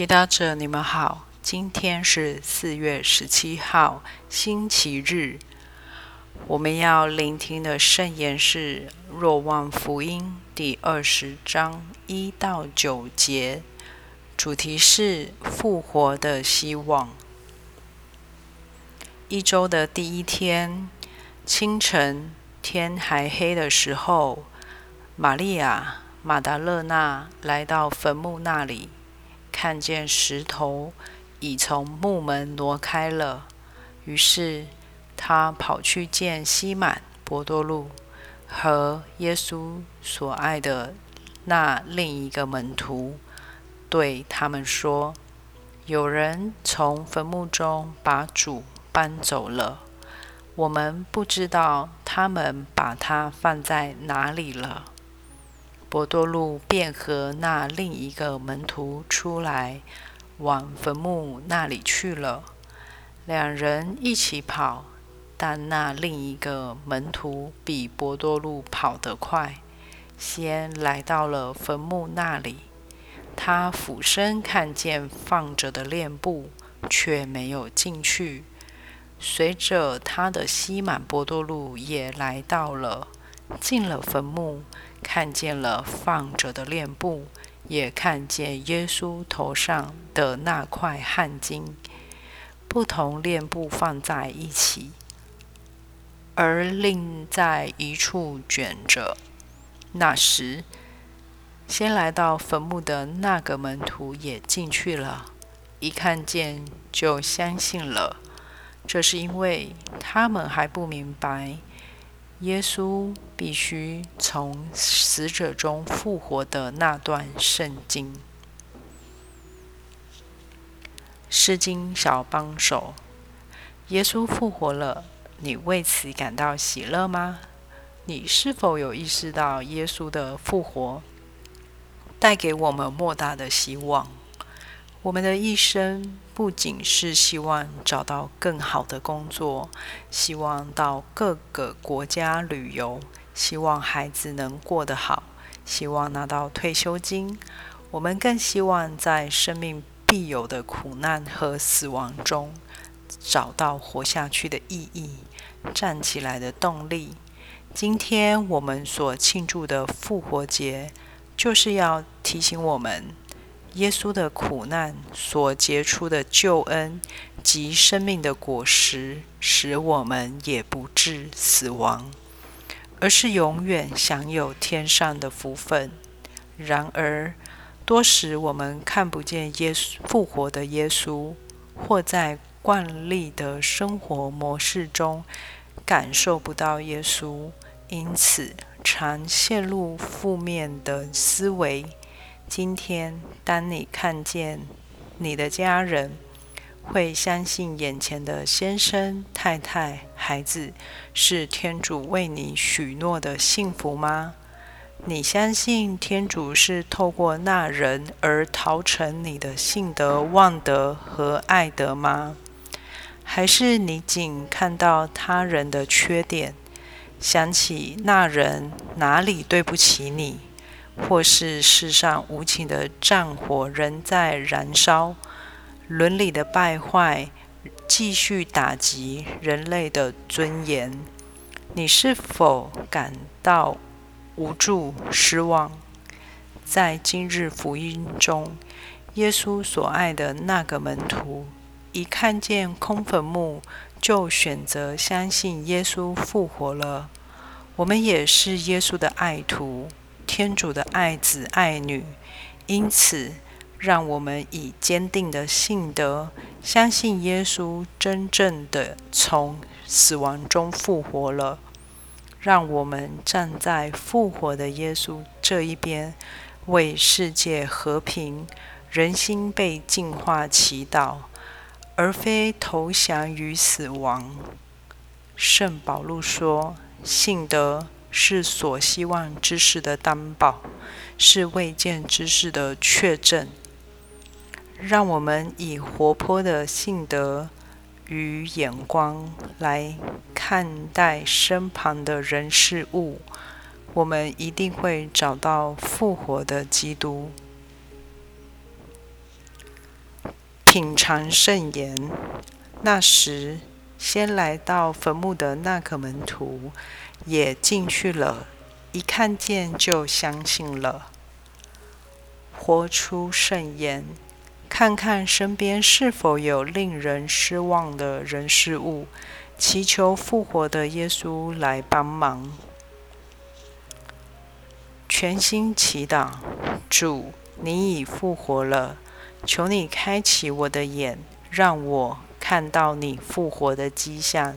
祈祷者，你们好。今天是四月十七号，星期日。我们要聆听的圣言是《若望福音》第二十章一到九节，主题是复活的希望。一周的第一天清晨，天还黑的时候，玛利亚·马达勒纳来到坟墓那里，看见石头已从墓门挪开了，于是他跑去见西满、伯多禄和耶稣所爱的那另一个门徒，对他们说：“有人从坟墓中把主。”搬走了，我们不知道他们把它放在哪里了。博多禄便和那另一个门徒出来，往坟墓那里去了。两人一起跑，但那另一个门徒比博多禄跑得快，先来到了坟墓那里。他俯身看见放着的链布，却没有进去。随着他的西满波多路也来到了，进了坟墓，看见了放着的链布，也看见耶稣头上的那块汗巾，不同链布放在一起，而另在一处卷着。那时，先来到坟墓的那个门徒也进去了，一看见就相信了。这是因为他们还不明白耶稣必须从死者中复活的那段圣经。诗经小帮手，耶稣复活了，你为此感到喜乐吗？你是否有意识到耶稣的复活带给我们莫大的希望？我们的一生不仅是希望找到更好的工作，希望到各个国家旅游，希望孩子能过得好，希望拿到退休金。我们更希望在生命必有的苦难和死亡中，找到活下去的意义，站起来的动力。今天我们所庆祝的复活节，就是要提醒我们。耶稣的苦难所结出的救恩及生命的果实，使我们也不致死亡，而是永远享有天上的福分。然而，多时我们看不见耶稣复活的耶稣，或在惯例的生活模式中感受不到耶稣，因此常陷入负面的思维。今天，当你看见你的家人，会相信眼前的先生、太太、孩子是天主为你许诺的幸福吗？你相信天主是透过那人而陶成你的信德、望德和爱德吗？还是你仅看到他人的缺点，想起那人哪里对不起你？或是世上无情的战火仍在燃烧，伦理的败坏继续打击人类的尊严，你是否感到无助、失望？在今日福音中，耶稣所爱的那个门徒，一看见空坟墓，就选择相信耶稣复活了。我们也是耶稣的爱徒。天主的爱子爱女，因此，让我们以坚定的信德，相信耶稣真正的从死亡中复活了。让我们站在复活的耶稣这一边，为世界和平、人心被净化祈祷，而非投降于死亡。圣保禄说：“信德。”是所希望之事的担保，是未见之事的确证。让我们以活泼的性德与眼光来看待身旁的人事物，我们一定会找到复活的基督。品尝圣言。那时，先来到坟墓的那个门徒也进去了，一看见就相信了。活出圣言，看看身边是否有令人失望的人事物，祈求复活的耶稣来帮忙。全心祈祷，主，你已复活了，求你开启我的眼，让我看到你复活的迹象。